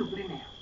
suprimento.